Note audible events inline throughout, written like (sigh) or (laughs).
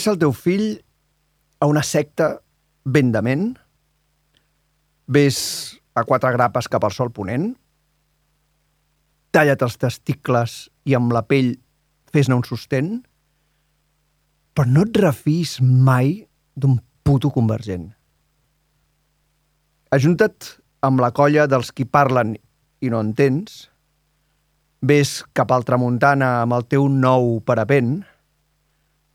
Ingressa el teu fill a una secta ben dement, ves a quatre grapes cap al sol ponent, talla't els testicles i amb la pell fes-ne un sostén, però no et refis mai d'un puto convergent. Ajunta't amb la colla dels qui parlen i no entens, ves cap al tramuntana amb el teu nou parapent,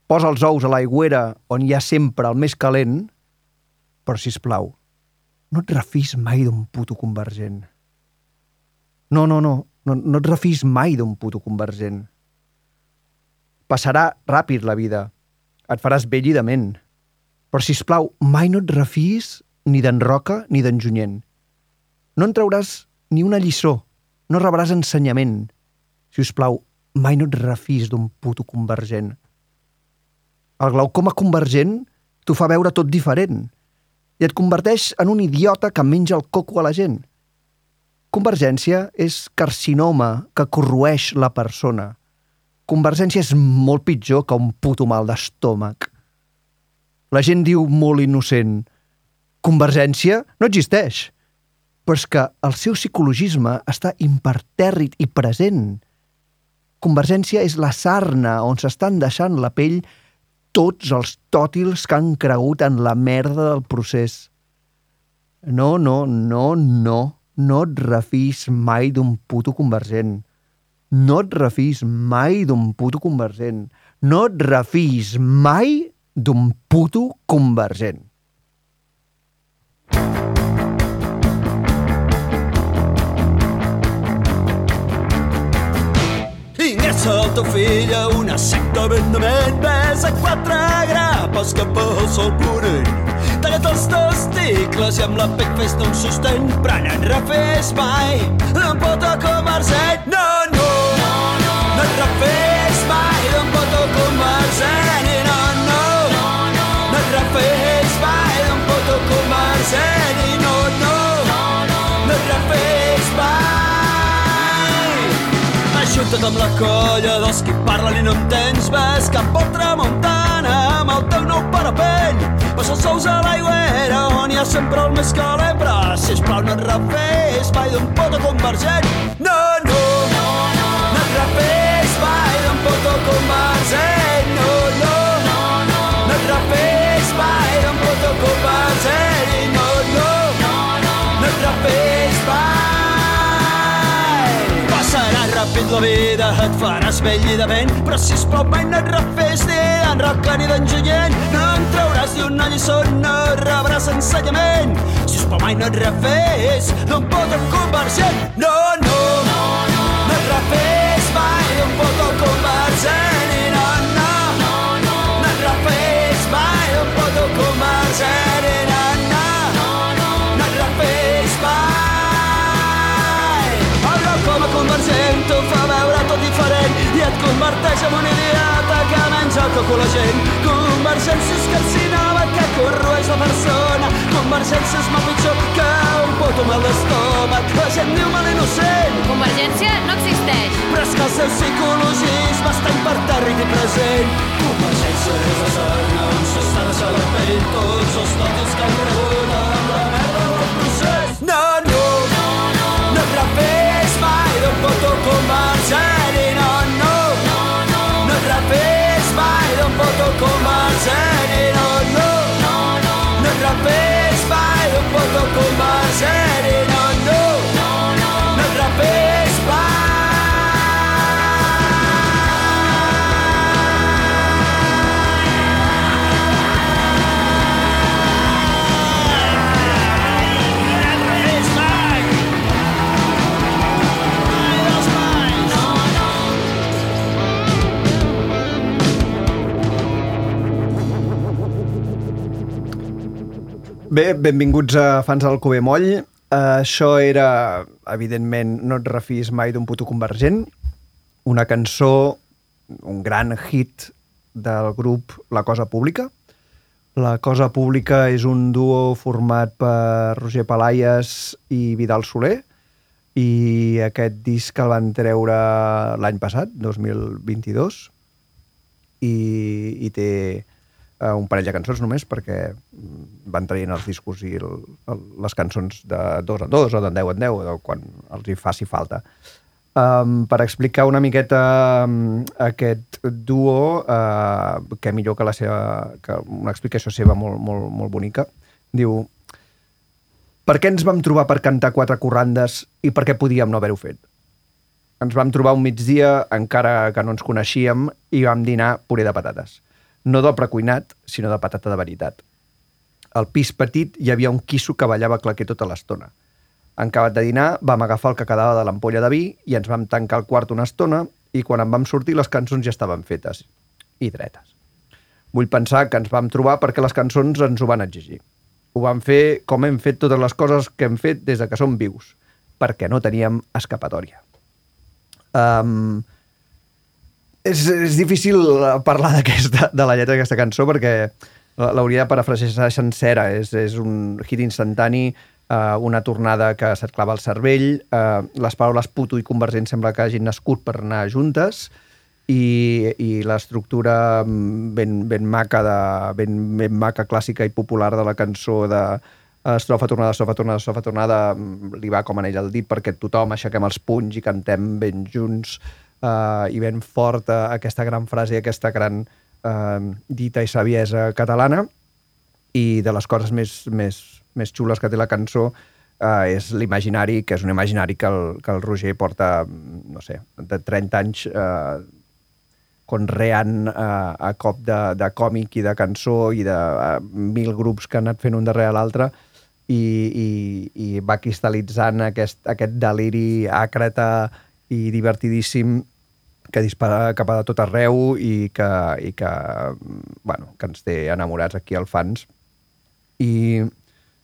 posa els ous a l'aigüera on hi ha sempre el més calent, però, si plau, no et refis mai d'un puto convergent. No, no, no, no, no et refis mai d'un puto convergent. Passarà ràpid la vida, et faràs vell i dement, però, si plau, mai no et refis ni d'en Roca ni d'en Junyent. No en trauràs ni una lliçó, no rebràs ensenyament. Si us plau, mai no et refis d'un puto convergent. El glaucoma convergent t'ho fa veure tot diferent i et converteix en un idiota que menja el coco a la gent. Convergència és carcinoma que corroeix la persona. Convergència és molt pitjor que un puto mal d'estómac. La gent diu molt innocent Convergència no existeix, però és que el seu psicologisme està impertèrrit i present. Convergència és la sarna on s'estan deixant la pell tots els tòtils que han cregut en la merda del procés. No, no, no, no. No et refis mai d'un puto convergent. No et refis mai d'un puto convergent. No et refis mai d'un puto convergent. Ingressa el teu fill a una secta ben de ment, ves a quatre grapes cap al sol ponent. Talla't els testicles i amb la pec fes-te un sostén, et refés mai d'en poto convergent. No, no, no, no, no et refés mai d'en poto convergent. I no, no, no, no, no et refés Ajunta't amb la colla dels qui parlen i no entens Ves cap al tramuntana amb el teu nou parapent Posa els ous a l'aigüera on hi ha sempre el més calent Però, sisplau, no et refés mai d'un poto convergent. No, no, no, no, no et refés mai d'un poto convergent Ràpid la vida, et faràs vell i dement, però sisplau mai no et refés ni d'en Roca ni d'en. No en trauràs ni una lliçó, no rebràs ensenyament. Sisplau mai no et refés d'un poto convergent. No, no, no, no, no et refés mai d'un poto convergent. I no, no, no, no, no et refés mai d'un poto convergent. Converteix en un idiota que menja el coco la gent. Convergència és carcinoma que corroeix la persona. Convergència és molt pitjor que un puto mal d'estómac. La gent diu mal innocent, Convergència no existeix. però és que el seu psicologisme està impertèrrit i present. Convergència és la sarna on s'està deixant la pell tots els tòtils que han cregut amb la merda del procés. No, no, no, no, no et refés mai d'un poto convergent convergent i no, no, no, no, no et refés mai d'un poto convergent Bé, benvinguts a Fans del Cové Moll. Uh, això era, evidentment, No et refis mai d'un puto convergent, una cançó, un gran hit del grup La Cosa Pública. La Cosa Pública és un duo format per Roger Palaies i Vidal Soler, i aquest disc el van treure l'any passat, 2022, i, i té eh, un parell de cançons només perquè mm, van traient els discos i el, el, les cançons de dos en dos o de deu en deu, o quan els hi faci falta. Um, per explicar una miqueta um, aquest duo, uh, que millor que la seva, que una explicació seva molt, molt, molt bonica, diu per què ens vam trobar per cantar quatre corrandes i per què podíem no haver-ho fet? Ens vam trobar un migdia, encara que no ens coneixíem, i vam dinar puré de patates. No del precuinat, sinó de patata de veritat. Al pis petit hi havia un quisso que ballava claquer tota l'estona. En acabat de dinar, vam agafar el que quedava de l'ampolla de vi i ens vam tancar al quart una estona i quan en vam sortir les cançons ja estaven fetes i dretes. Vull pensar que ens vam trobar perquè les cançons ens ho van exigir. Ho vam fer com hem fet totes les coses que hem fet des de que som vius, perquè no teníem escapatòria. Um, és, és difícil parlar d'aquesta de la lletra d'aquesta cançó perquè l'hauria de parafrasejar sencera. És, és un hit instantani, uh, una tornada que se't clava al cervell, uh, les paraules puto i convergent sembla que hagin nascut per anar juntes, i, i l'estructura ben, ben maca de, ben, ben maca clàssica i popular de la cançó de estrofa tornada, estrofa tornada, estrofa tornada li va com anell al dit perquè tothom aixequem els punys i cantem ben junts uh, i ben fort uh, aquesta gran frase, aquesta gran uh, dita i saviesa catalana. I de les coses més, més, més xules que té la cançó uh, és l'imaginari, que és un imaginari que el, que el Roger porta, no sé, de 30 anys uh, conreant uh, a cop de, de còmic i de cançó i de uh, mil grups que han anat fent un darrere l'altre i, i, i va cristal·litzant aquest, aquest deliri àcrata i divertidíssim que dispara cap a tot arreu i que, i que, bueno, que ens té enamorats aquí als fans. I,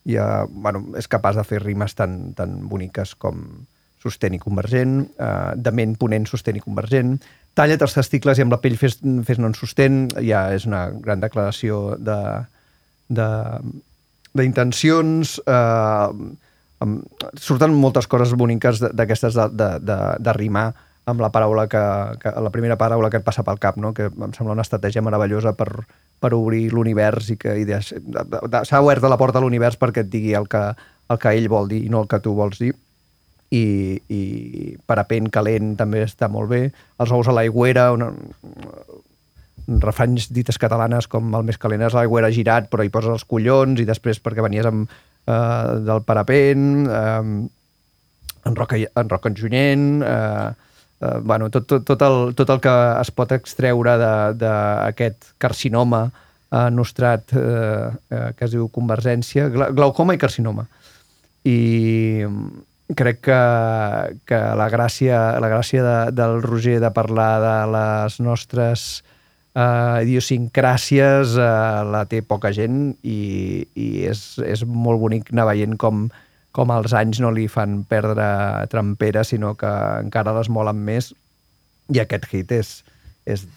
i uh, bueno, és capaç de fer rimes tan, tan boniques com sostén i convergent, uh, de ment ponent sostén i convergent, talla't els testicles i amb la pell fes, fes no en sostén, ja és una gran declaració de, de, d'intencions, eh, amb, surten moltes coses boniques d'aquestes de, de, de, de rimar amb la paraula que, que, la primera paraula que et passa pel cap, no? que em sembla una estratègia meravellosa per, per obrir l'univers i que i s'ha obert la porta a l'univers perquè et digui el que, el que ell vol dir i no el que tu vols dir i, i parapent calent també està molt bé. Els ous a l'aigüera, una, refranys dites catalanes com el més calent és l'aigüera girat però hi poses els collons i després perquè venies amb, eh, del parapent, eh, en roca, en roca en junyent, eh, eh, bueno, tot, tot, tot, el, tot el que es pot extreure d'aquest carcinoma eh, nostrat eh, eh, que es diu convergència, glaucoma i carcinoma. I, crec que, que la gràcia, la gràcia de, del Roger de parlar de les nostres uh, idiosincràcies uh, la té poca gent i, i és, és molt bonic anar veient com, com els anys no li fan perdre trampera, sinó que encara les molen més. I aquest hit és, és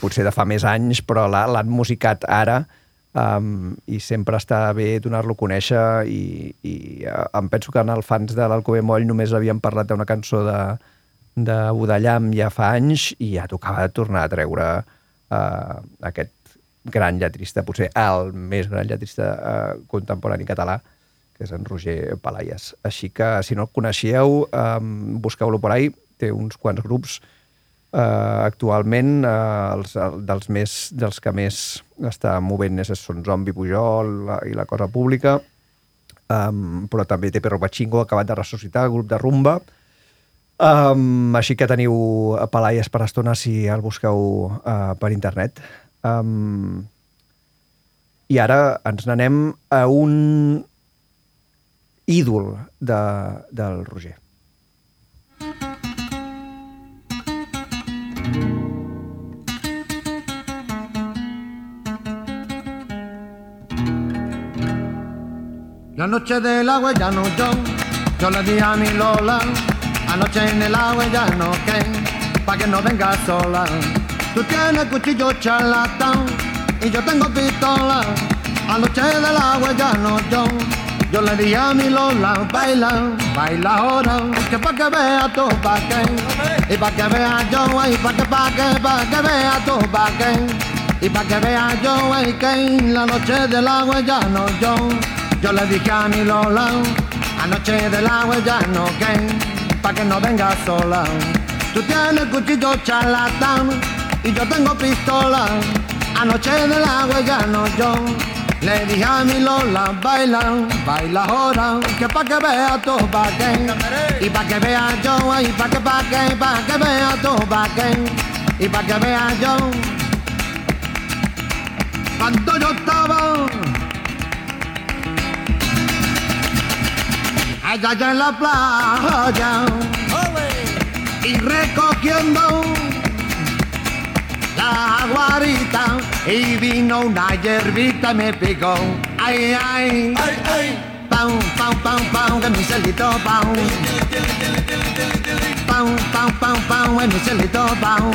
potser de fa més anys, però l'han musicat ara um, i sempre està bé donar-lo a conèixer i, i uh, em penso que en els fans de l'Alcobé Moll només havien parlat d'una cançó de, de Budallam ja fa anys i ja tocava tornar a treure uh, aquest gran lletrista, potser el més gran lletrista uh, contemporani català, que és en Roger Palaies. Així que, si no el coneixíeu, um, busqueu-lo por ahí, té uns quants grups Uh, actualment, uh, els, dels, més, dels que més està movent és, són Zombi Pujol la, i la Cosa Pública, um, però també té Perro Pachingo, acabat de ressuscitar, grup de Rumba. Um, així que teniu a Palaies per estona si el busqueu uh, per internet. Um, I ara ens n'anem a un ídol de, del Roger. La noche del agua ya no yo, yo le di a mi Lola, anoche en el agua ya no que, pa' que no venga sola. Tú tienes cuchillo charlatán y yo tengo pistola, anoche del agua ya no yo. Yo le di a mi Lola, baila, baila ahora, que pa' que vea tú pa' que, y pa' que vea yo, y pa' que, pa' que, pa' que vea tú pa' que, y pa' que vea yo, y que la noche del agua ya no yo. Yo le dije a mi Lola, anoche del agua ya no que, pa' que no venga sola. Tú tienes cuchillo charlatán y yo tengo pistola. Anoche del agua ya no yo. Le dije a mi Lola, baila, baila ahora, que pa' que vea tú pa' que, y pa' que vea yo, y pa' que, pa' que, pa' que vea tú pa' que, y pa' que vea yo. Cuando yo estaba allá, en la playa y recogiendo la guarita y vino una hierbita y me picó. Ay, ay, Ay, ay, pam, pam, pam, pam, que mi celito, pam. Pam, pam, pam, pam, que mi celito, pam.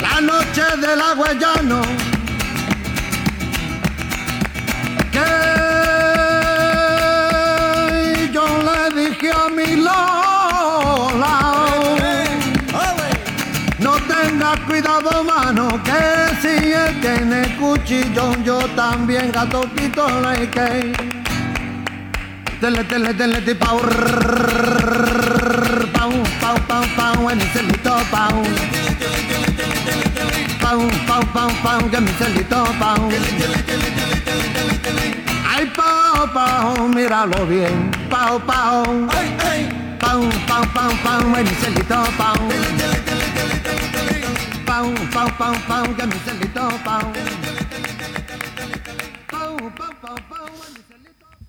La noche del agua ya no. Que tiene cuchillo, yo también gato pistola y que. Tele, tele, tele, ti, pau, pau, pau, pau, pau, en mi celito, pau. Pau, pau, pau, pau, que mi celito, pau. Ay, pau, pau, míralo bien, pau, pau. ay, ay. Pau, pau, pau, pau, en mi celito, pau. Pau, pau, pau, pau, que mi celito, pau.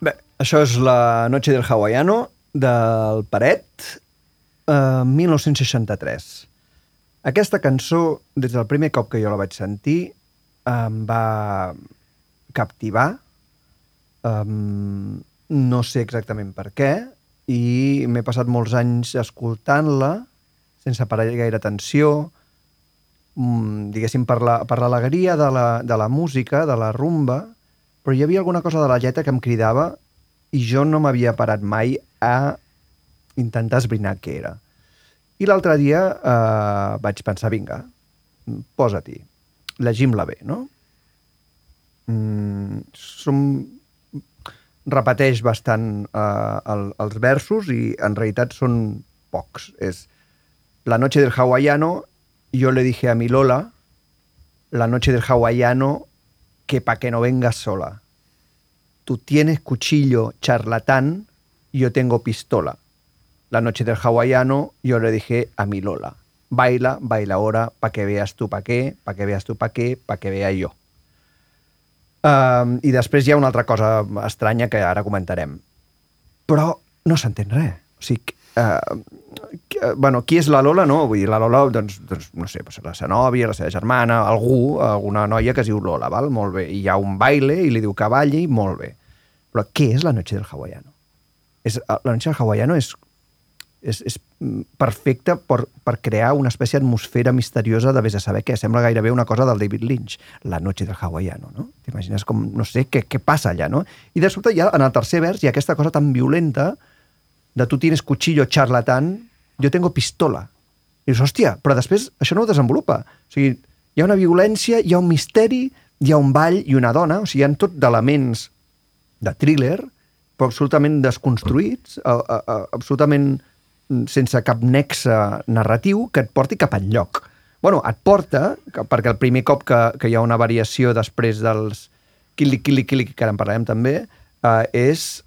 Bé, això és la Noche del Hawaiano del Paret, eh, 1963. Aquesta cançó, des del primer cop que jo la vaig sentir, em va captivar. Um, no sé exactament per què, i m'he passat molts anys escoltant-la sense parar gaire atenció, diguéssim, per la- per l'alegria la, de, la, de la música, de la rumba, però hi havia alguna cosa de la lletra que em cridava i jo no m'havia parat mai a intentar esbrinar què era. I l'altre dia eh, vaig pensar, vinga, posa-t'hi, llegim-la bé, no? Mm, som... repeteix bastant eh, el, els versos i en realitat són pocs. És La noche del hawaiano, yo le dije a mi Lola, la noche del hawaiano, que pa' que no vengas sola. Tú tienes cuchillo charlatán, yo tengo pistola. La noche del hawaiano, yo le dije a mi Lola, baila, baila ahora, pa' que veas tú pa' qué, pa' que veas tú pa' qué, pa' que vea yo. Um, I després hi una altra cosa estranya que ara comentarem. Però no s'entén res. O uh, bueno, qui és la Lola, no? Vull dir, la Lola, doncs, doncs no sé, pues, la seva nòvia, la seva germana, algú, alguna noia que es diu Lola, val? Molt bé. I hi ha un baile i li diu que balli, molt bé. Però què és la noche del hawaiano? És, la noche del hawaiano és, és, és mm, perfecta per, per crear una espècie d'atmosfera misteriosa de vés a saber què. Sembla gairebé una cosa del David Lynch, la noche del hawaiano, no? T'imagines com, no sé, què, què passa allà, no? I de sobte ja en el tercer vers hi ha aquesta cosa tan violenta de tu tienes cuchillo charlatán, jo tengo pistola. I dius, hòstia, però després això no ho desenvolupa. O sigui, hi ha una violència, hi ha un misteri, hi ha un ball i una dona, o sigui, hi ha tot d'elements de thriller, però absolutament desconstruïts, a, a, a, absolutament sense cap nexe narratiu que et porti cap enlloc. bueno, et porta, que, perquè el primer cop que, que hi ha una variació després dels Kili, Kili, Kili, que ara en parlarem també, eh, és...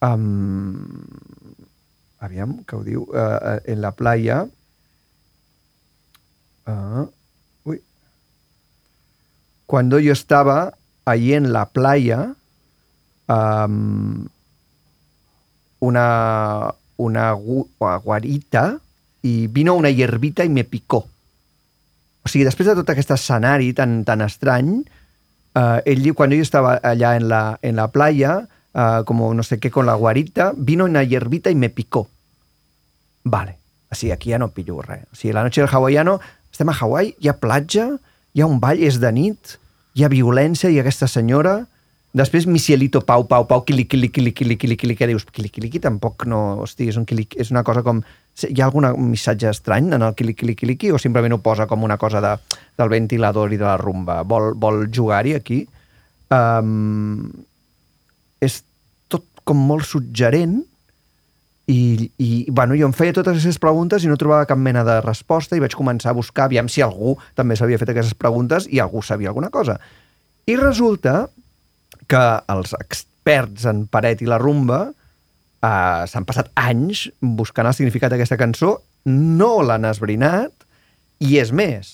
Um, aviam, que ho diu, uh, en la playa... Uh, uy. Cuando yo estaba allí en la playa, um, una, una gu- guarita i vino una hierbita i me picó. O sigui, després de tot aquest escenari tan, tan estrany, Uh, ell diu, quan ell estava allà en la, en la playa, uh, como no sé qué, con la guarita, vino una hierbita y me picó. Vale, sigui, aquí ja no pillo res. O sigui, la noche del hawaiano, estem a Hawaii, hi ha platja, hi ha un ball, és de nit, hi ha violència, ha aquesta senyora... Després, Misielito, Pau, Pau, Pau, quili, quili, quili, quili, quili, quili, que dius, quili, quili, quili, tampoc no... Hosti, és, un quili, és una cosa com... Hi ha algun missatge estrany en el quili, quili, quili, quili, o simplement ho posa com una cosa de, del ventilador i de la rumba? Vol, vol jugar-hi aquí? Um, és com molt suggerent i, i bueno, jo em feia totes aquestes preguntes i no trobava cap mena de resposta i vaig començar a buscar aviam si algú també s'havia fet aquestes preguntes i algú sabia alguna cosa. I resulta que els experts en paret i la rumba eh, s'han passat anys buscant el significat d'aquesta cançó, no l'han esbrinat, i és més,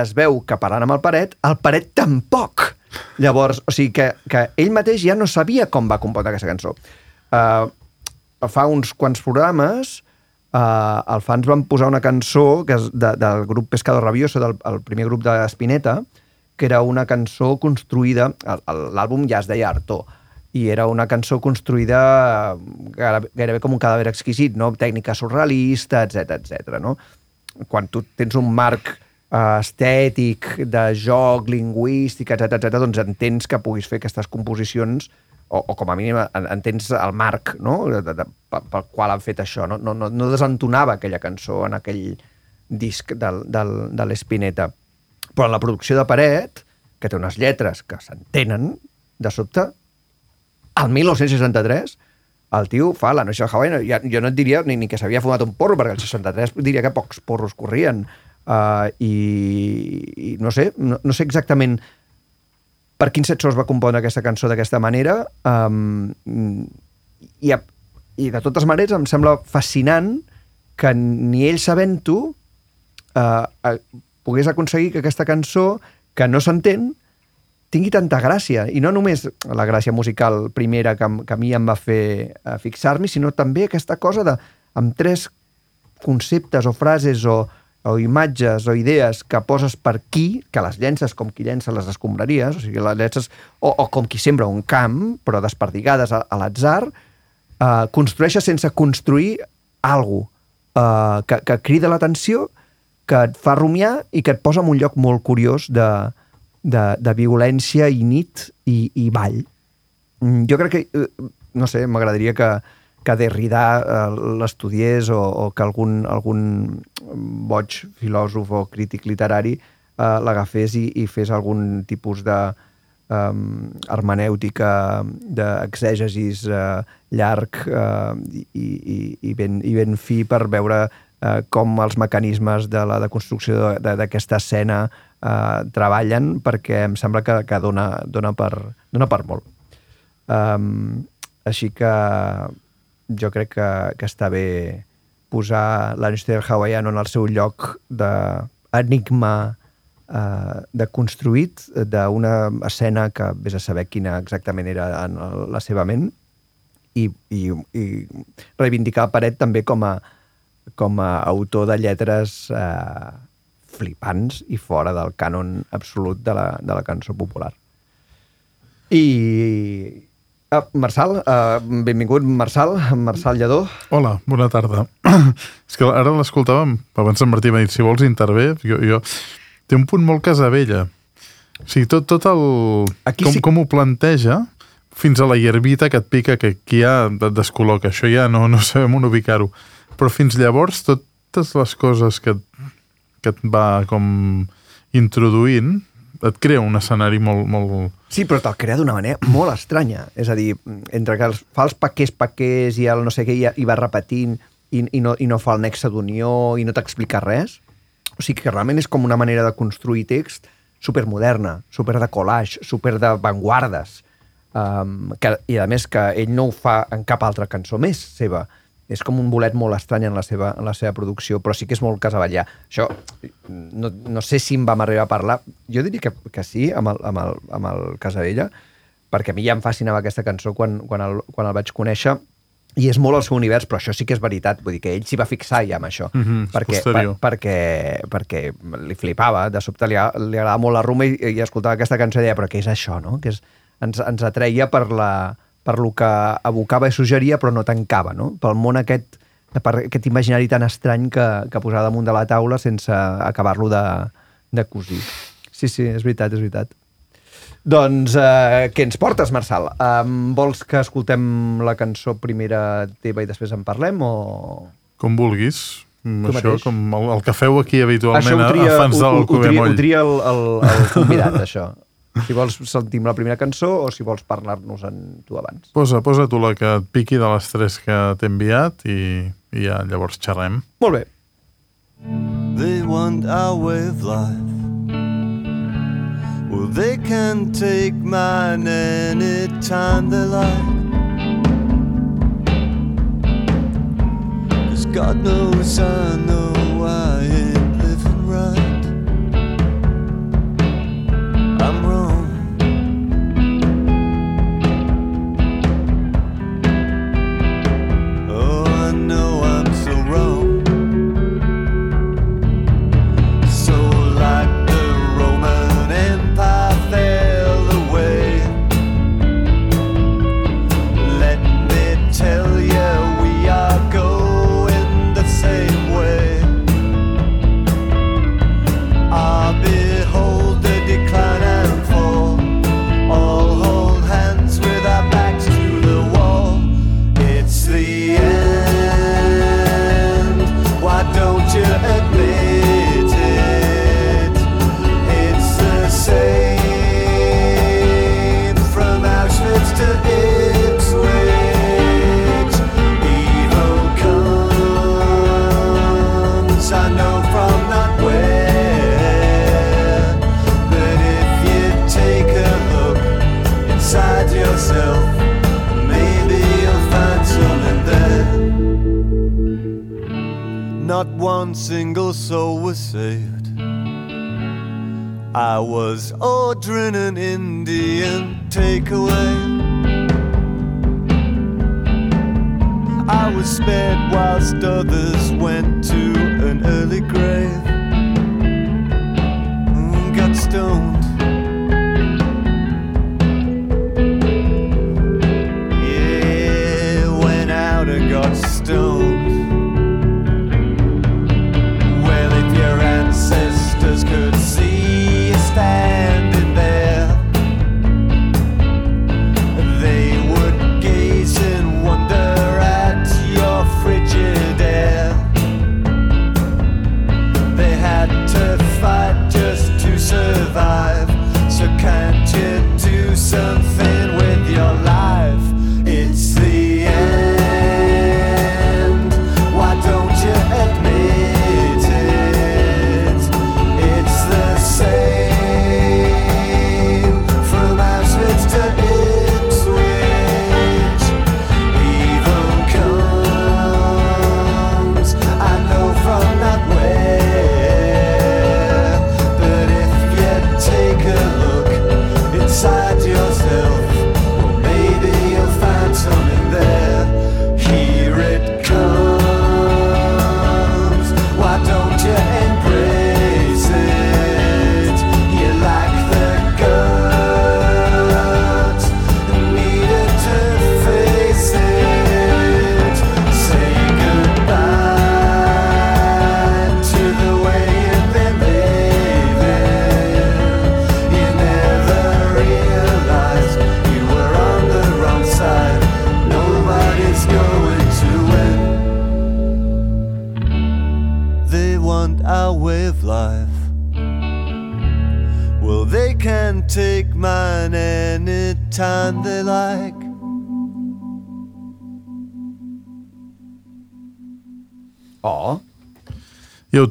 es veu que parlant amb el paret, el paret tampoc. Llavors, o sigui que, que ell mateix ja no sabia com va compondre aquesta cançó. Uh, fa uns quants programes uh, el fans van posar una cançó que és de, del grup Pescado Rabioso, del el primer grup de Spinetta, que era una cançó construïda, l'àlbum ja es deia Artó, i era una cançó construïda gairebé, gairebé com un cadàver exquisit, no? tècnica surrealista, etc etc. no? Quan tu tens un marc eh, estètic, de joc, lingüístic, etc etc, doncs entens que puguis fer aquestes composicions o, o com a mínim en- entens el marc no? de, de, pel, pel qual han fet això. No, no, no, no desentonava aquella cançó en aquell disc del, del, de l'Espineta. Però en la producció de Paret, que té unes lletres que s'entenen, de sobte, al 1963, el tio fa la noche del Hawaii, ja, jo no et diria ni, ni que s'havia fumat un porro, perquè el 63 diria que pocs porros corrien. Uh, i, i no sé, no, no sé exactament per quins set va compondre aquesta cançó d'aquesta manera. Um, i, a- i de totes maneres em sembla fascinant que ni ell sabent-ho uh, uh, pogués aconseguir que aquesta cançó que no s'entén tingui tanta gràcia, i no només la gràcia musical primera que, que a mi em va fer uh, fixar-m'hi, sinó també aquesta cosa de, amb tres conceptes o frases o, o imatges o idees que poses per aquí, que les llences com qui llença les escombraries, o sigui, les llences, o, o com qui sembra un camp, però desperdigades a, a l'atzar, eh, construeixes sense construir alguna eh, que, que crida l'atenció, que et fa rumiar i que et posa en un lloc molt curiós de, de, de violència i nit i, i ball. Mm, Jo crec que, eh, no sé, m'agradaria que, que Derrida eh, l'estudiés o, o que algun, algun boig filòsof o crític literari eh, l'agafés i, i fes algun tipus de um, hermenèutica d'exègesis eh, llarg eh, i, i, i, ben, i ben fi per veure eh, com els mecanismes de la deconstrucció de- de- d'aquesta escena eh, treballen, perquè em sembla que, que dona, dona, per, dona per molt. Um, així que jo crec que, que està bé posar l'Einstein hawaiano en el seu lloc d'enigma eh, de construït d'una escena que vés a saber quina exactament era en la seva ment i, i, i reivindicar Paret també com a, com a autor de lletres eh, flipants i fora del cànon absolut de la, de la cançó popular. I... Ah, Marçal, uh, benvingut Marçal, Marçal Lledó. Hola, bona tarda. (clears throat) És que ara l'escoltàvem, abans en Martí m'ha dit, si vols intervé, jo, jo... Té un punt molt casavella. O sigui, tot, tot el... Aquí com, sí- com ho planteja, fins a la hierbita que et pica, que aquí ja et descol·loca. Això ja no, no sabem on ubicar-ho. Però fins llavors, totes les coses que, que et va com introduint, et crea un escenari molt, molt, Sí, però te'l crea d'una manera molt estranya. És a dir, entre que els, fa els paquers, paquers i el no sé què, i, i va repetint i, i, no, i no fa el nexe d'unió i no t'explica res. O sigui que realment és com una manera de construir text supermoderna, super de collage, super de vanguardes. Um, que, I a més que ell no ho fa en cap altra cançó més seva. És com un bolet molt estrany en la seva, en la seva producció, però sí que és molt casavallà. Això, no, no sé si em vam arribar a parlar, jo diria que, que sí, amb el, amb el, amb el Casavella, perquè a mi ja em fascinava aquesta cançó quan, quan, el, quan el vaig conèixer, i és molt el seu univers, però això sí que és veritat, vull dir que ell s'hi va fixar ja amb això, Mhm, és perquè, posterior. perquè, perquè li flipava, de sobte li, li agradava molt la rumba i, i escoltava aquesta cançó i deia, però què és això, no? Que és, ens, ens atreia per, la, per lo que evocava i suggeria, però no tancava, no? Pel món aquest, per aquest imaginari tan estrany que, que posava damunt de la taula sense acabar-lo de, de cosir. Sí, sí, és veritat, és veritat. Doncs eh, què ens portes, Marçal? Um, vols que escoltem la cançó primera teva i després en parlem o...? Com vulguis. Mm, Tu Això, mateix. com el, el que feu aquí habitualment això ho a- tria, a fans ho, del ho, ho, tria, Cubemoll. ho tria el, el, el convidat, (laughs) això. Si vols sentim la primera cançó o si vols parlar-nos en tu abans. Posa, posa tu la que et piqui de les tres que t'he enviat i, i ja llavors xerrem. Molt bé. They want our way of life. Well, they can take mine anytime they like. Cause God knows I know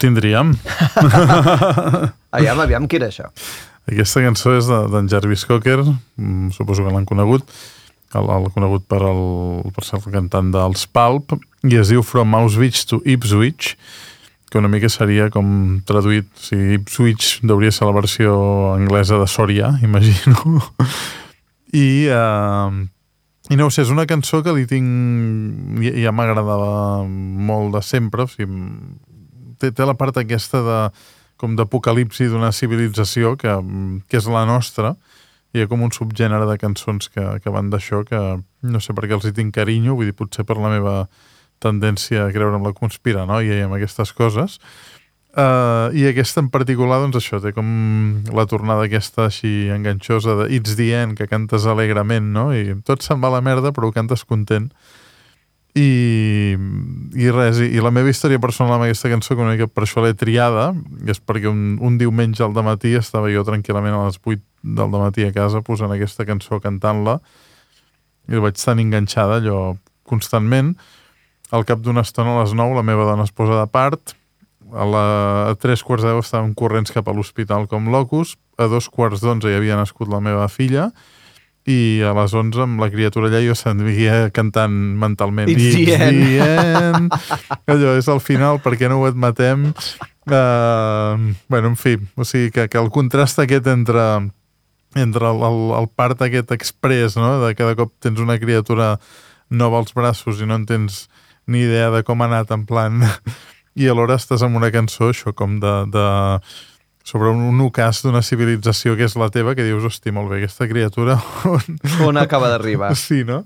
tindríem. (laughs) aviam, aviam, què era això? Aquesta cançó és de- d'en Jarvis Cocker, mm, suposo que l'han conegut, el, el conegut per, el, per ser el cantant dels Pulp, i es diu From Auschwitz to Ipswich, que una mica seria com traduït, o sigui, Ipswich hauria ser la versió anglesa de Sòria, (laughs) imagino. I, eh, I no sé, és una cançó que li tinc... Ja, ja m'agradava molt de sempre, o sigui, té, té la part aquesta de com d'apocalipsi d'una civilització que, que és la nostra, hi ha com un subgènere de cançons que, que van d'això, que no sé per què els hi tinc carinyo, vull dir, potser per la meva tendència a creure en la conspiranoia i en aquestes coses, Uh, I aquesta en particular, doncs això, té com la tornada aquesta així enganxosa de It's the end, que cantes alegrement, no? I tot se'n va a la merda, però ho cantes content. I, i res, i, i la meva història personal amb aquesta cançó, que una mica per això l'he triada, és perquè un, un diumenge al matí estava jo tranquil·lament a les 8 del matí a casa posant aquesta cançó, cantant-la, i la vaig tan enganxada allò constantment. Al cap d'una estona, a les 9, la meva dona es posa de part, a, la, a tres quarts de deu estàvem corrents cap a l'hospital com locus, a dos quarts d'onze hi havia nascut la meva filla, i a les 11 amb la criatura allà jo s'envia cantant mentalment It's the end. end. allò és al final, per què no ho admetem uh, bueno, en fi o sigui que, que el contrast aquest entre entre el, el, el part aquest express, no? de cada cop tens una criatura nova als braços i no en tens ni idea de com ha anat en plan i alhora estàs amb una cançó, això, com de... de sobre un, un ocàs d'una civilització que és la teva, que dius, hosti, molt bé, aquesta criatura on... On acaba d'arribar? Sí, no?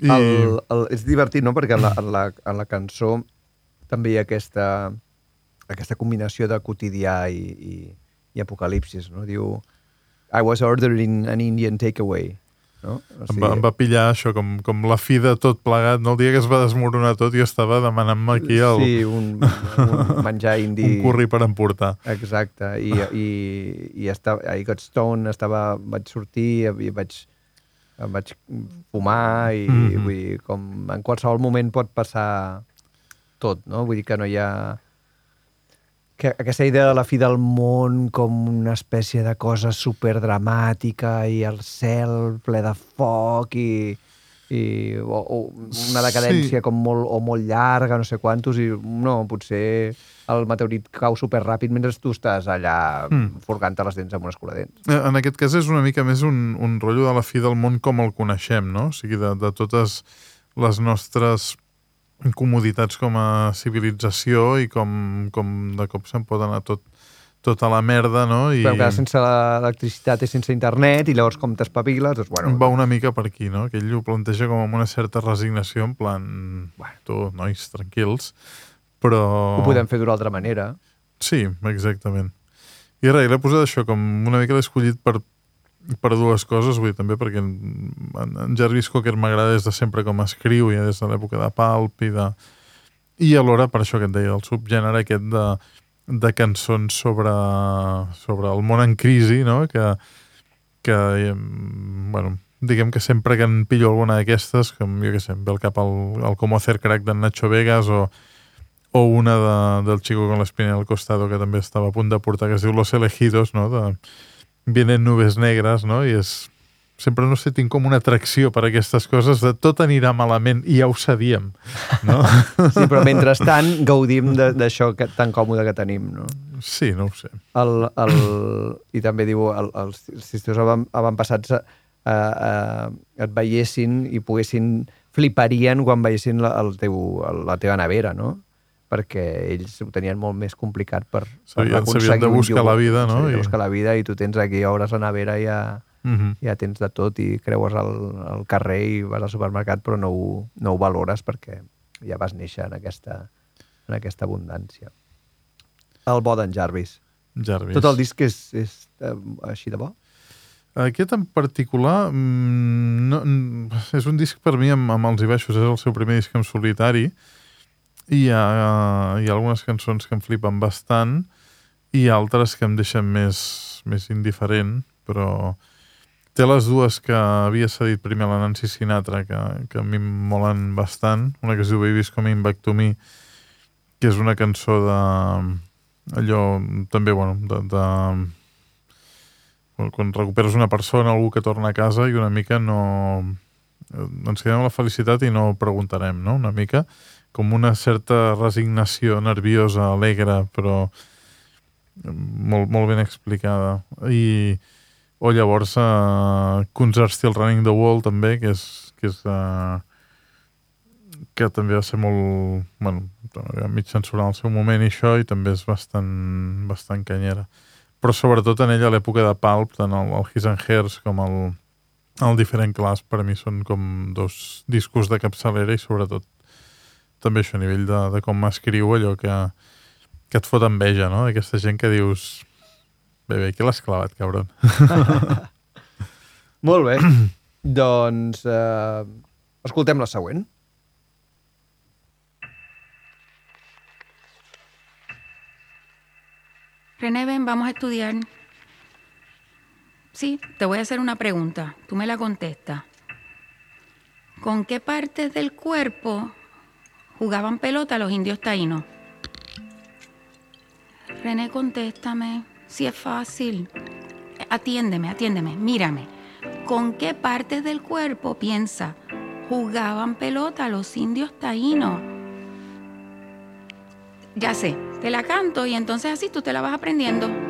I... El, el, és divertit, no?, perquè en la, en la, en la cançó també hi ha aquesta, aquesta combinació de quotidià i, i, i apocalipsis, no? Diu, I was ordering an Indian takeaway, no? O Em, va, em va pillar això, com, com la fi de tot plegat, no? El dia que es va desmoronar tot jo estava demanant-me aquí el, Sí, un, un (laughs) menjar indi... un curri per emportar. Exacte, i, i, i estava, a Got Stone estava, vaig sortir i vaig, em vaig fumar i mm. -hmm. vull dir, com en qualsevol moment pot passar tot, no? Vull dir que no hi ha... Que aquesta idea de la fi del món com una espècie de cosa superdramàtica i el cel ple de foc i, i o, o una decadència Sí. com molt, o molt llarga, no sé quantos, i no, potser el meteorit cau superràpid mentre tu estàs allà Mm. forgant-te les dents amb una escura de dents. Eh, En aquest cas és una mica més un, un rotllo de la fi del món com el coneixem, no? O sigui, de, de totes les nostres comoditats com a civilització i com, com de cop se'n pot anar tot, tot a la merda, no? I. Però que sense l'electricitat i sense internet i llavors com t'espaviles, doncs bueno... va una mica per aquí, no? Que ell ho planteja com amb una certa resignació, en plan, bueno, tu, nois, tranquils, però... Ho podem fer d'una altra manera. Sí, exactament. I res, l'he posat això, com una mica l'he escollit per, per dues coses, vull dir, també perquè en, en, Jarvis Cocker m'agrada des de sempre com escriu, ja des de l'època de Pulp i de... I alhora, per això que et deia, el subgènere aquest de, de cançons sobre, sobre el món en crisi, no? Que, que bueno, diguem que sempre que en pillo alguna d'aquestes, com jo què sé, ve al cap el, el Como hacer crack d'en Nacho Vegas o, o una de, del Chico con la espina al costado que també estava a punt de portar, que es diu Los Elegidos, no? De Vienen nubes negres, no? I és... Sempre, no sé, tinc com una atracció per aquestes coses de tot anirà malament i ja ho sabíem, no? (laughs) Sí, però mentrestant (laughs) gaudim d'això tan còmode que tenim, no? sí, no ho sé. El, el, I també diu, el, els, els teus avan- avantpassats eh, eh, et veiessin i poguessin, fliparien quan veiessin la, el teu, la teva nevera, no? Perquè ells ho tenien molt més complicat per, per S'havien- aconseguir de buscar la vida, no? S'havien de buscar la vida i tu tens aquí, obres la nevera i ja, Mm -hmm. ja tens de tot i creues al, al carrer i vas al supermercat però no ho, no ho valores perquè ja vas néixer en aquesta, en aquesta abundància. El bo d'en Jarvis. Jarvis. Tot el disc és, és eh, així de bo? Aquest en particular mm, no, mm, és un disc per mi amb, amb els i baixos, és el seu primer disc en solitari hi ha, hi ha algunes cançons que em flipen bastant i altres que em deixen més, més indiferent, però té les dues que havia cedit primer la Nancy Sinatra, que, que a mi em molen bastant, una que es diu Baby's Coming Back to Me, que és una cançó de allò també, bueno, de, de quan, recuperes una persona, algú que torna a casa i una mica no... Ens quedem la felicitat i no preguntarem, no? Una mica com una certa resignació nerviosa, alegre, però molt, molt ben explicada. I, o llavors uh, Concert Still Running the Wall també, que és, que és... Uh, que també va ser molt... Bueno, mig censurar al seu moment i això, i també és bastant, bastant canyera. Però sobretot en ella, l'època de Pulp, tant el, el His and Hers com el, el Different Class, per mi són com dos discos de capçalera i sobretot també això a nivell de, de com m'escriu allò que, que et fot enveja, no? Aquesta gent que dius... Bé, bé, qui l'has clavat, cabron? (laughs) Molt bé. (clears throat) doncs eh, escoltem la següent. René, ven, vamos a estudiar. Sí, te voy a hacer una pregunta. Tú me la contestas. ¿Con qué partes del cuerpo jugaban pelota los indios taínos? René, contéstame. Si es fácil. Atiéndeme, atiéndeme, mírame. ¿Con qué partes del cuerpo piensa jugaban pelota los indios taínos? Ya sé, te la canto y entonces así tú te la vas aprendiendo.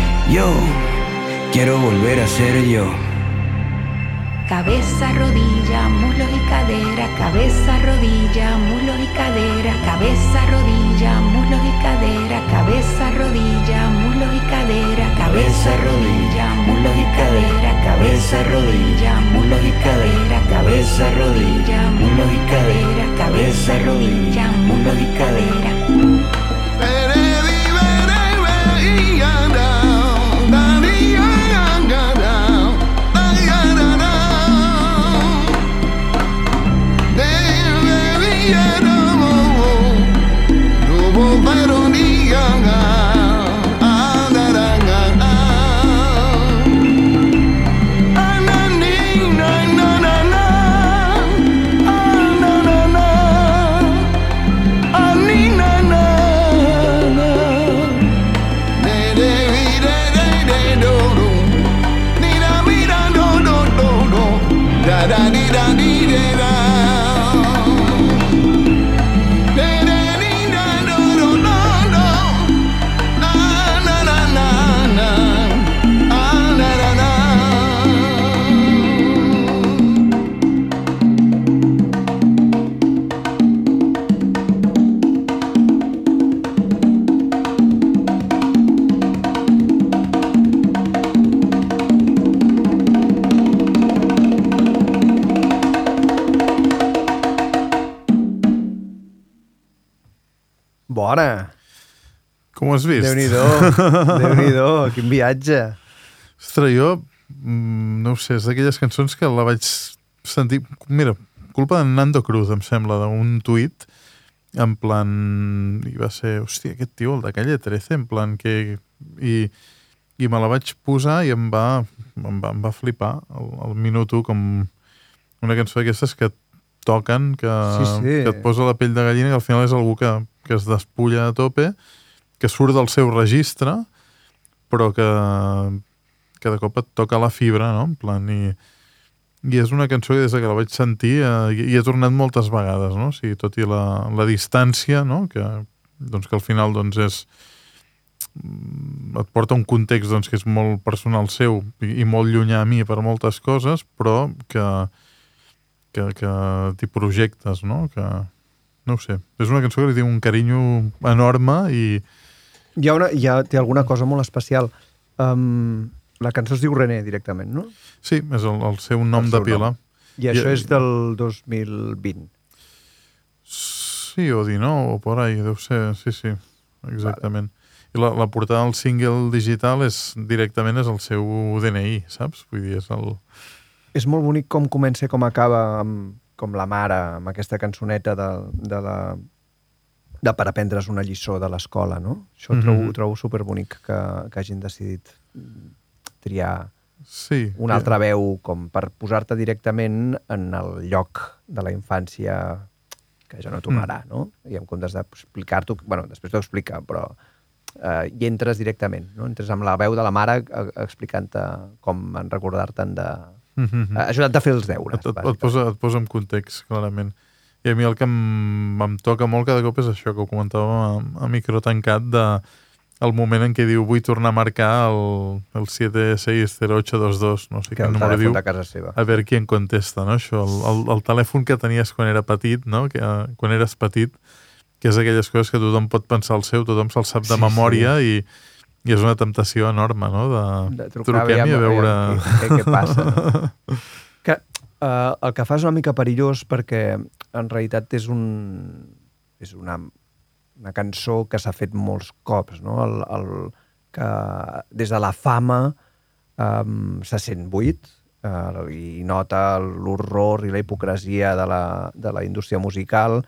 Yo quiero volver a ser yo. Cabeza, rodilla, muslos y cadera, cabeza, rodilla, muslos y cadera, cabeza, rodilla, muslos y cadera, cabeza, rodilla, muslos y cadera, cabeza, rodilla, muslos y cadera, cabeza, rodilla, muslos y cadera, cabeza, rodilla, muslos y cadera, cabeza, rodilla, muslos y cadera. Has vist? Déu-n'hi-do, Déu-n'hi-do, quin viatge. Ostres, jo, mm, no ho sé, és d'aquelles cançons que la vaig sentir... Mira, culpa de Nando Cruz, em sembla, d'un tuit, en plan... I va ser, hòstia, aquest tio, el de Calle 13, en plan que... I, i me la vaig posar i em va, em va, em va flipar el, el minut 1 com una cançó d'aquestes que toquen, que, Sí, sí. que et posa la pell de gallina, que al final és algú que, que es despulla a tope, que surt del seu registre, però que, de cop et toca la fibra, no? En plan, i, i és una cançó que des que la vaig sentir eh, i he tornat moltes vegades, no? O sigui, tot i la, la distància, no? Que, doncs, que al final doncs, és, mm, et porta un context doncs, que és molt personal seu i, i molt llunyà a mi per moltes coses, però que, que, que t'hi projectes, no? Que, no ho sé. És una cançó que li tinc un carinyo enorme i, Hi ha, una, hi ha té alguna cosa molt especial. Um, la cançó es diu René, directament, no? sí, és el, el seu nom El de seu pila. I això I- és del 2020. Sí, o 19, o por ahí, deu ser, sí, sí, exactament. I la, la portada del single digital és directament és el seu DNI, saps? Vull dir, és el... És molt bonic com comença i com acaba amb, com la mare, amb aquesta cançoneta de, de la de per aprendre's una lliçó de l'escola, no? Això Mhm. trobo, trobo superbonic que, que hagin decidit triar Sí. una altra veu com per posar-te directament en el lloc de la infància que ja no tornarà, Mm. no? I en comptes d'explicar-t'ho... bueno, després t'ho explica, però eh, hi entres directament, no? entres amb la veu de la mare eh, explicant-te com en recordar-te'n de... Mm -hmm. Ha ajudat a fer els deures. Et, et, et, posa, et posa en context, clarament. I a mi el que em, em toca molt cada cop és això, que ho comentàvem a, a micro tancat, de el moment en què diu vull tornar a marcar el, el 760822, no sé que quin número diu, casa seva. a veure qui en contesta, no? Això, el, el, el telèfon que tenies quan era petit, no? Que, eh, quan eres petit, que és aquelles coses que tothom pot pensar el seu, tothom se'l sap de Sí, memòria i, i és una temptació enorme, no? De, de trucar truquem i a veure... aviam què, què passa. No? (laughs) uh, el que fa és una mica perillós perquè en realitat és un és una, una cançó que s'ha fet molts cops, no? El, el, que des de la fama um, se sent buit uh, i nota l'horror i la hipocresia de la, de la indústria musical.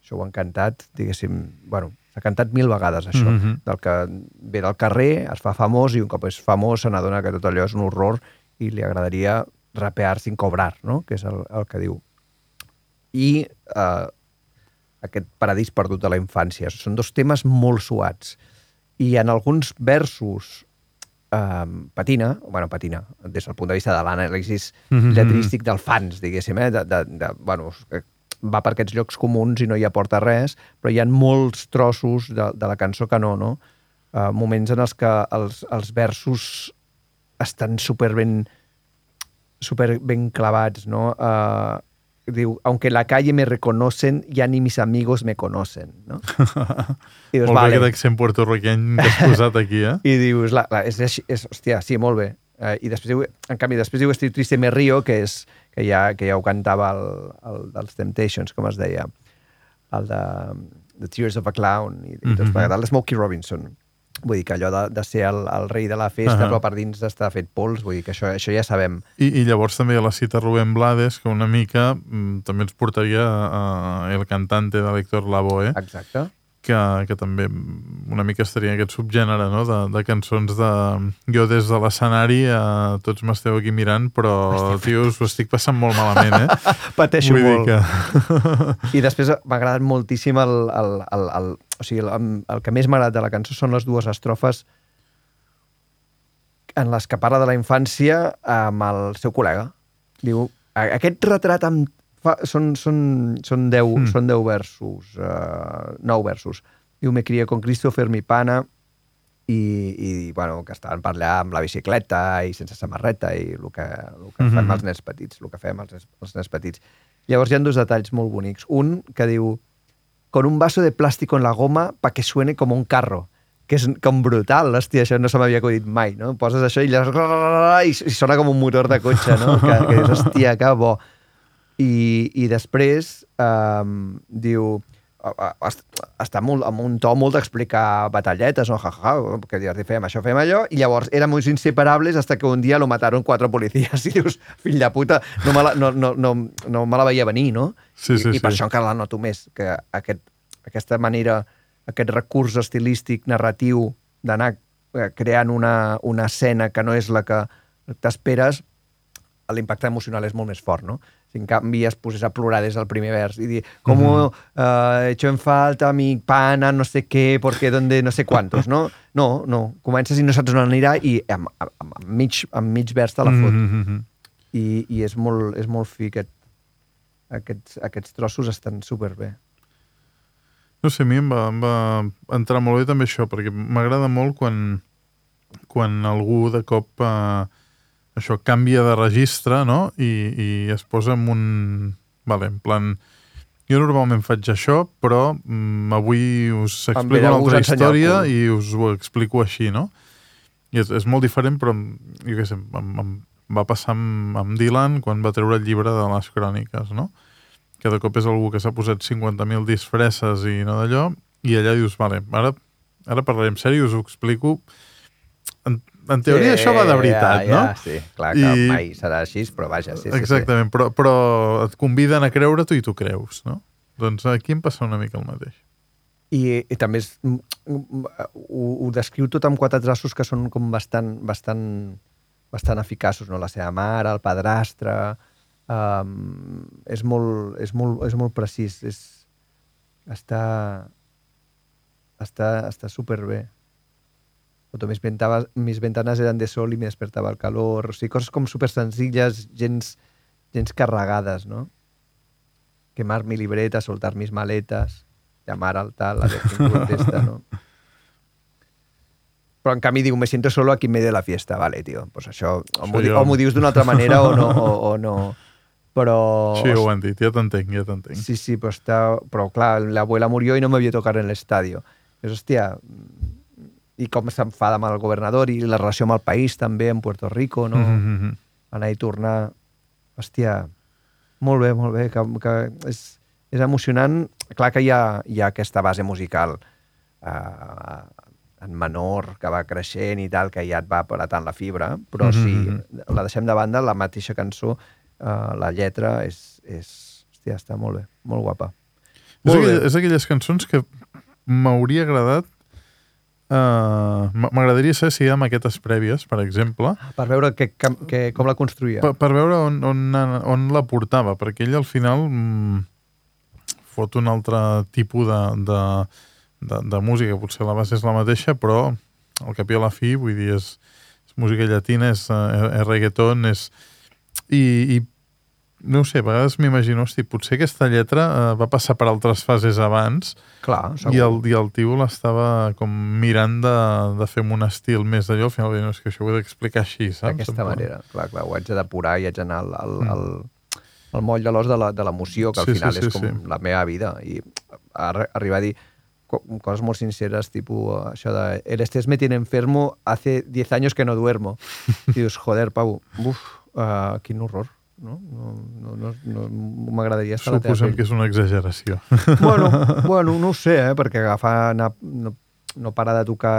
Això ho han cantat, diguéssim, bueno, s'ha cantat mil vegades, això, mm. -hmm. del que ve del carrer, es fa famós i un cop és famós se n'adona que tot allò és un horror i li agradaria rapear sin cobrar, no? que és el, el que diu. I eh, aquest paradís perdut de la infància. Són dos temes molt suats. I en alguns versos eh, patina, bueno, patina, des del punt de vista de l'anàlisis mm. -hmm. lletrístic del fans, diguéssim, eh? de, de, de, bueno, va per aquests llocs comuns i no hi aporta res, però hi ha molts trossos de, de la cançó que no, no? Uh, moments en els que els, els versos estan super ben, super ben clavats, no? Uh, diu, aunque en la calle me reconocen, ya ni mis amigos me conocen, no? (laughs) I molt bé aquest accent puertorriqueny que has posat aquí, eh? (laughs) I dius, la, la, és, així- és, hòstia, sí, molt bé. Uh, I després, diu, en canvi, després diu Estic triste me río, que, és, que, ja, que ja ho cantava el, el dels Temptations, com es deia, el de The Tears of a Clown, i, i tot Mhm. plegat, el de Smokey Robinson. Vull dir que allò de, de ser el, el rei de la festa, Ahà. però per dins d'estar fet pols, vull dir que això, això ja sabem. I, I llavors també la cita Rubén Blades, que una mica mm, també ens portaria a, a El cantante de l'Héctor Lavoe, Exacte. Que, que també una mica estaria en aquest subgènere no? de, de cançons de... Jo des de l'escenari eh, tots m'esteu aquí mirant, però, tio, us ho estic passant molt malament, eh? (laughs) Pateixo Vull molt. que... I després m'ha agradat moltíssim el, el, el, el, o sigui, el, el que més m'ha agradat de la cançó són les dues estrofes en les que parla de la infància amb el seu col·lega. Diu, "A- aquest retrat amb fa, són, són, són, deu, Mm. mm. són deu versos, uh, nou versos. Diu, me crié con Christopher, mi pana, i, i bueno, que estaven per allà amb la bicicleta i sense samarreta i el que, el que Mhm. fem els nens petits, el que fem els, els nens petits. Llavors hi ha dos detalls molt bonics. Un que diu, con un vaso de plástico en la goma pa que suene como un carro que és com brutal, hòstia, això no se m'havia acudit mai, no? Poses això i, i, i sona com un motor de cotxe, no? (laughs) Que, que dius, hòstia, que bo. I, i després um, diu està molt, amb un to molt d'explicar batalletes, no? Ja, ja, ja, que dius, fem això, fem allò, i llavors éramos inseparables hasta que un dia lo mataron cuatro policías (laughs) i dius, fill de puta, no me la, no, no, no, no me la veia venir, no? Sí, sí, I, I per sí. això encara la noto més, que aquest, aquesta manera, aquest recurs estilístic, narratiu, d'anar eh, creant una, una escena que no és la que t'esperes, l'impacte emocional és molt més fort, no? Si en canvi es posés a plorar des del primer vers i dir, com Mhm. uh, hecho en falta mi pana, no sé què, porque donde no sé cuántos, no? No, no, comences i no saps on anirà i amb, amb, amb, mig, amb mig vers te la fot. Mm -hmm. I, i és, molt, és molt fi aquest, aquests, aquests trossos estan superbé. No sé, a mi em va, em va entrar molt bé també això, perquè m'agrada molt quan, quan algú de cop eh, això canvia de registre, no? I, i es posa en un... Vale, en plan... Jo normalment faig això, però mm, avui us explico una altra història i us ho explico així, no? I és, és molt diferent, però jo què sé, em, em va passar amb, amb Dylan quan va treure el llibre de les cròniques, no? que de cop és algú que s'ha posat 50.000 disfresses i no d'allò, i allà dius, vale, ara, ara parlarem sèrio, us ho explico. En, en teoria això va de veritat, ja, no? Ja, sí, clar que I- mai serà així, però vaja, sí, sí. Exactament, però, però et conviden a creure-t'ho i tu creus, no? Doncs aquí em passa una mica el mateix. I, i també és, mm, mm, ho, ho descriu tot amb quatre traços que són com bastant, bastant, bastant eficaços, no? La seva mare, el padrastre... Um, és, molt, és, molt, és molt precís. És, està, està, està superbé. Cuanto mis, ventavas, mis ventanas eran de sol y me despertaba el calor. O sigui, coses com super senzilles, gens, gens carregades, no? Quemar mi libreta, soltar mis maletas, llamar al tal, a ver quién contesta, ¿no? Però en canvi diu, me siento solo aquí en medio de la fiesta. Vale, tio, pues això, o m'ho di- jo- dius d'una altra manera o no, o, o no. Però... Sí, ho han dit, ja t'entenc, ja t'entenc. Sí, sí, però, està... però clar, la abuela murió i no me vio tocar en l'estadio. Dius, hòstia, i com s'enfada amb el governador i la relació amb el país també, en Puerto Rico, no? Mm -hmm. Anar i tornar... Hòstia, molt bé, molt bé, que, que és, és emocionant. Clar que hi ha, hi ha aquesta base musical eh, en menor, que va creixent i tal, que ja et va apretant la fibra, però si Mhm. la deixem de banda, la mateixa cançó, eh, la lletra és, és... Hòstia, està molt bé, molt guapa. És, Molt aquell, bé. és aquelles cançons que m'hauria agradat Uh, M'agradaria saber si hi ha maquetes prèvies, per exemple, Per veure que, que, que, com la construïa. per, per veure on, on, on la portava, perquè ell al final mm, fot un altre tipus de, de, de, de música, potser la base és la mateixa, però al cap i a la fi, vull dir, és, és música llatina, és, eh, és reggaeton, és... I, i no sé, a vegades m'imagino, hosti, potser aquesta lletra eh, va passar per altres fases abans Clar, segur. i el, i el tio l'estava com mirant de, de fer un estil més d'allò, al final no, és que això ho he d'explicar així, saps? D'aquesta manera. Clar, clar, ho haig de depurar i haig d'anar al, al, Mm. al, al moll de l'os de la- de l'emoció, que al Sí, final sí, sí, és com sí. la meva vida. I ar arribar a dir co- coses molt sinceres, tipus eh, això de el estrés me tiene enfermo hace 10 años que no duermo. I (laughs) dius, joder, Pau, uf, uh, quin horror. No, no, no, no, no m'agradaria estar a la teva Suposem pell. que és una exageració. Bueno, (laughs) bueno, no ho sé, eh? perquè agafar, anar, no, no parar de tocar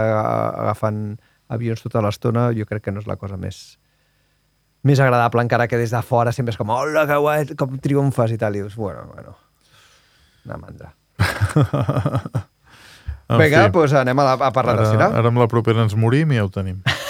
agafant avions tota l'estona, jo crec que no és la cosa més més agradable, encara que des de fora sempre és com, hola, que guai, com triomfes i tal, i dius, bueno, bueno, una mandra. (laughs) Vinga, doncs anem a, la, a parlar de ara, cinar. ara amb la propera ens morim i ja ho tenim. (laughs)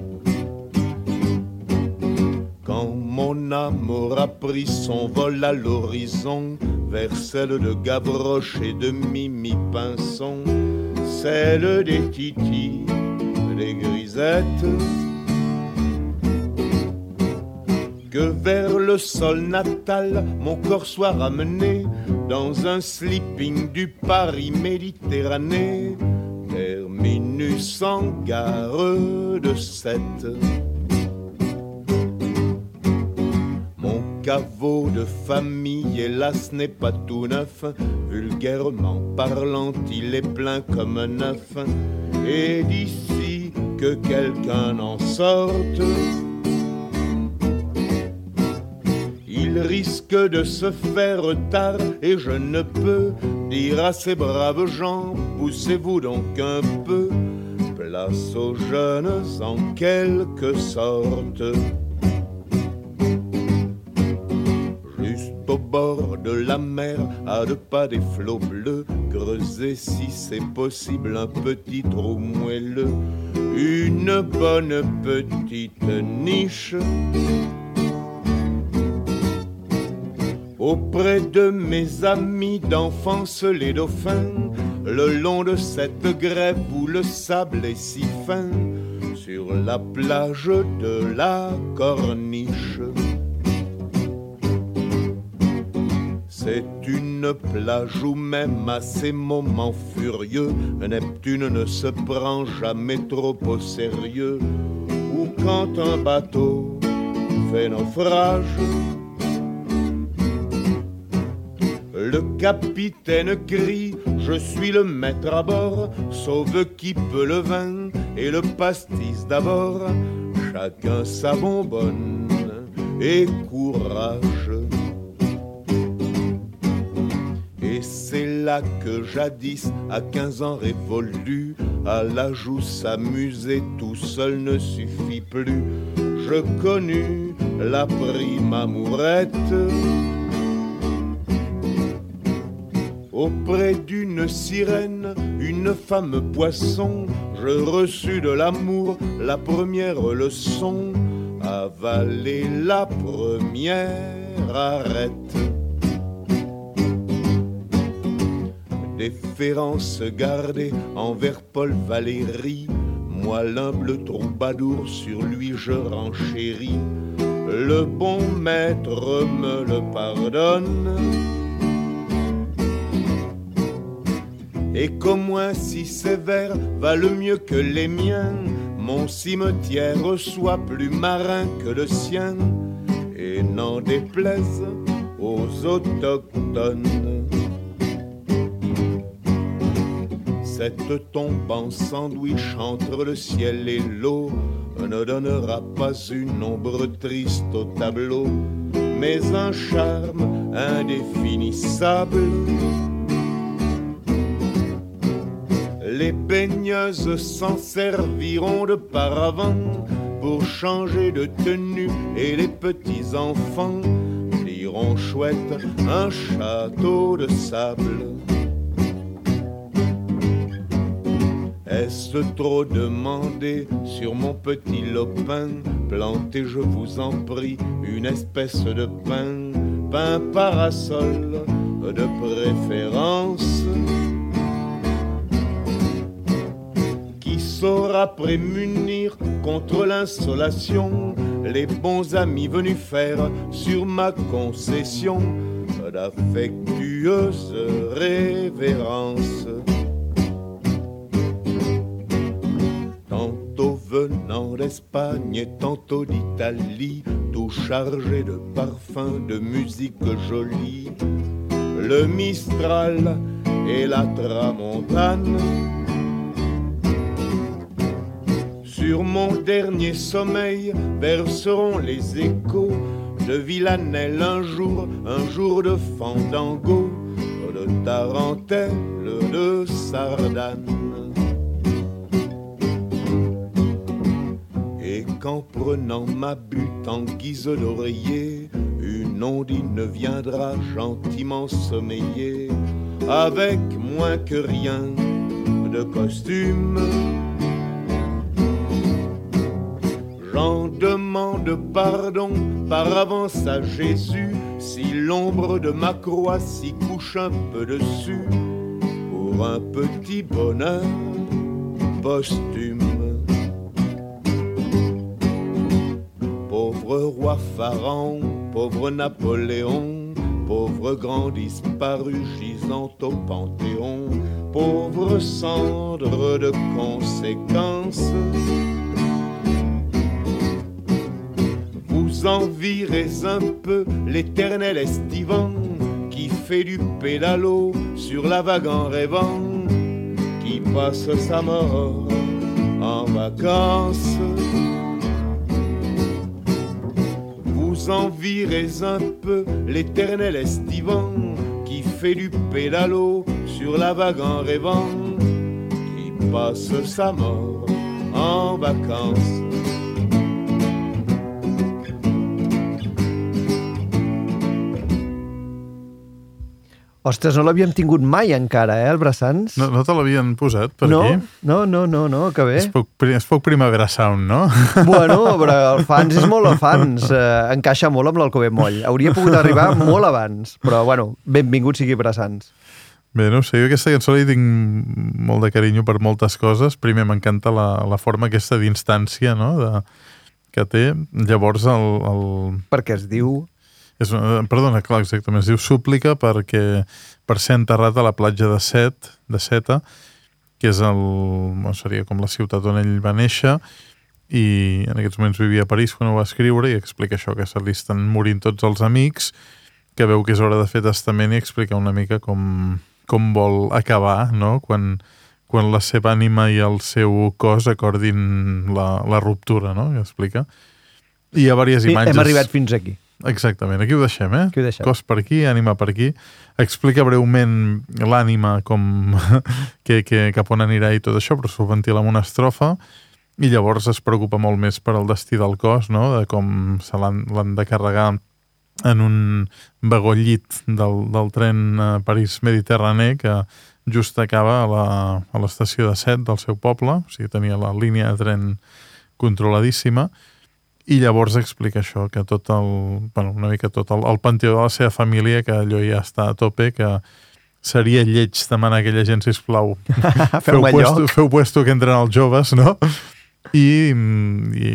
Mon âme aura pris son vol à l'horizon vers celle de Gavroche et de Mimi Pinson, celle des titis, des grisettes, que vers le sol natal mon corps soit ramené dans un sleeping du Paris Méditerranée, terminus en gare de Sète. Caveau de famille, hélas, n'est pas tout neuf. Vulgairement parlant, il est plein comme un œuf. Et d'ici que quelqu'un en sorte, il risque de se faire tard. Et je ne peux dire à ces braves gens, poussez-vous donc un peu. Place aux jeunes en quelque sorte. Bord de la mer, à deux pas des flots bleus, creuser si c'est possible un petit trou moelleux, une bonne petite niche. Auprès de mes amis d'enfance les dauphins, le long de cette grève où le sable est si fin, sur la plage de la corniche. C'est une plage où même à ces moments furieux, Neptune ne se prend jamais trop au sérieux. Ou quand un bateau fait naufrage, le capitaine crie Je suis le maître à bord, sauve qui peut le vin et le pastis d'abord. Chacun sa bonbonne et courage. C'est là que jadis, à 15 ans révolu, à la joue s'amuser tout seul ne suffit plus. Je connus la prime amourette auprès d'une sirène, une femme poisson. Je reçus de l'amour la première leçon, avaler la première arrête. Déférence gardée envers Paul Valéry, moi l'humble troubadour sur lui je renchéris. Le bon maître me le pardonne. Et qu'au moins si sévère valent mieux que les miens, mon cimetière soit plus marin que le sien, et n'en déplaise aux autochtones. Cette tombe en sandwich entre le ciel et l'eau ne donnera pas une ombre triste au tableau, mais un charme indéfinissable. Les baigneuses s'en serviront de paravent pour changer de tenue et les petits enfants iront chouette un château de sable. Trop demandé sur mon petit lopin? Plantez, je vous en prie, une espèce de pain, pain parasol de préférence. Qui saura prémunir contre l'insolation les bons amis venus faire sur ma concession d'affectueuses révérences? Venant et tantôt d'Italie, tout chargé de parfums, de musique jolie, le Mistral et la Tramontane. Sur mon dernier sommeil verseront les échos de Villanelle un jour, un jour de fandango, de tarentelle, de sardane. Qu'en prenant ma butte en guise d'oreiller, une ondine viendra gentiment sommeiller, avec moins que rien de costume. J'en demande pardon par avance à Jésus si l'ombre de ma croix s'y couche un peu dessus pour un petit bonheur posthume. Pauvre roi Pharaon, pauvre Napoléon, pauvre grand disparu gisant au Panthéon, pauvre cendre de conséquences. Vous envirez un peu l'éternel estivant qui fait du pédalo sur la vague en rêvant, qui passe sa mort en vacances. Vous envirez un peu l'éternel estivant qui fait du pédalo sur la vague en rêvant, qui passe sa mort en vacances. Ostres, no l'havíem tingut mai encara, eh, el Brassans? No, no te l'havien posat per no, aquí? no, no, no, no, que bé. És poc, és poc primavera sound, no? (laughs) Bueno, però el fans és molt el fans. Eh, encaixa molt amb l'Alcover Moll. Hauria pogut arribar molt abans. Però, bueno, benvingut sigui Brassans. Bé, no sé, jo aquesta cançó li tinc molt de carinyo per moltes coses. Primer m'encanta la, la forma aquesta d'instància no? de, que té. Llavors el, el... Perquè es diu... És, una- perdona, clar, exactament, es diu súplica perquè per ser enterrat a la platja de Set, de Seta, que és el, seria com la ciutat on ell va néixer, i en aquests moments vivia a París quan ho va escriure i explica això, que se li estan morint tots els amics, que veu que és hora de fer testament i explica una mica com, com vol acabar, no?, quan, quan la seva ànima i el seu cos acordin la, la ruptura, no?, que explica. I hi ha diverses Sí, imatges. hem arribat fins aquí. Exactament, aquí ho deixem, eh? Aquí ho deixem. Cos per aquí, ànima per aquí. Explica breument l'ànima, com (laughs) que, que, cap on anirà i tot això, però s'ho ventila amb una estrofa, i llavors es preocupa molt més per al destí del cos, no? de com se l'han de carregar en un vagó llit del, del tren París-Mediterrani que just acaba a la- a l'estació de Set del seu poble, o sigui, tenia la línia de tren controladíssima, i llavors explica això, que tot el, bueno, una mica tot el, el panteó de la seva família, que allò ja està a tope, que seria lleig demanar a aquella gent, sisplau, (laughs) feu, puesto, lloc. feu puesto que entren els joves, no? I, i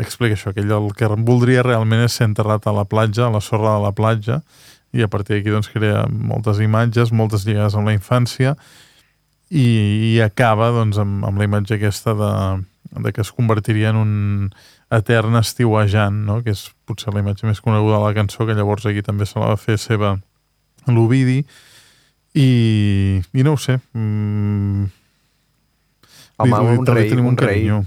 explica això, que ell el que voldria realment és ser enterrat a la platja, a la sorra de la platja, i a partir d'aquí doncs crea moltes imatges, moltes lligades amb la infància, i, i acaba doncs, amb, amb la imatge aquesta de, de que es convertiria en un etern estiuejant, no? que és potser la imatge més coneguda de la cançó, que llavors aquí també se la va fer seva l'Ovidi, i, i no ho sé, mm, Home, li- un li rei, tenim un rei, un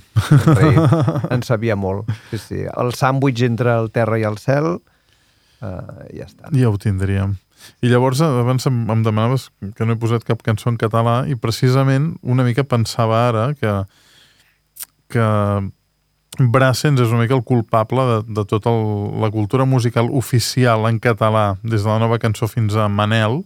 rei. (laughs) En sabia molt. Sí, sí. El sàndwich entre el terra i el cel, uh, ja està. Ja ho tindríem. I llavors, eh, abans em, em demanaves que no he posat cap cançó en català i precisament una mica pensava ara que, que Brassens és una mica el culpable de, de tota el, la cultura musical oficial en català, des de la nova cançó fins a Manel,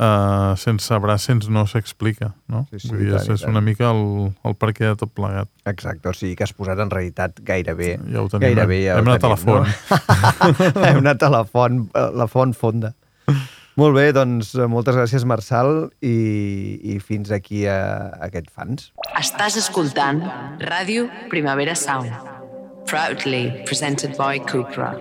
uh, sense Brassens no s'explica, no? Sí, sí, Vull dir, és, és una mica el, el perquè de tot plegat. Exacte, o sigui que has posat en realitat gairebé... Ja ho tenim, gairebé eh? ja Hem ho anat a la tenim, No? (laughs) Hem anat a la font, a la font fonda. Molt bé, doncs eh, moltes gràcies, Marçal, i, i fins aquí a, a aquest fans. Estàs escoltant Ràdio Primavera Sound. Proudly presented by Cupra.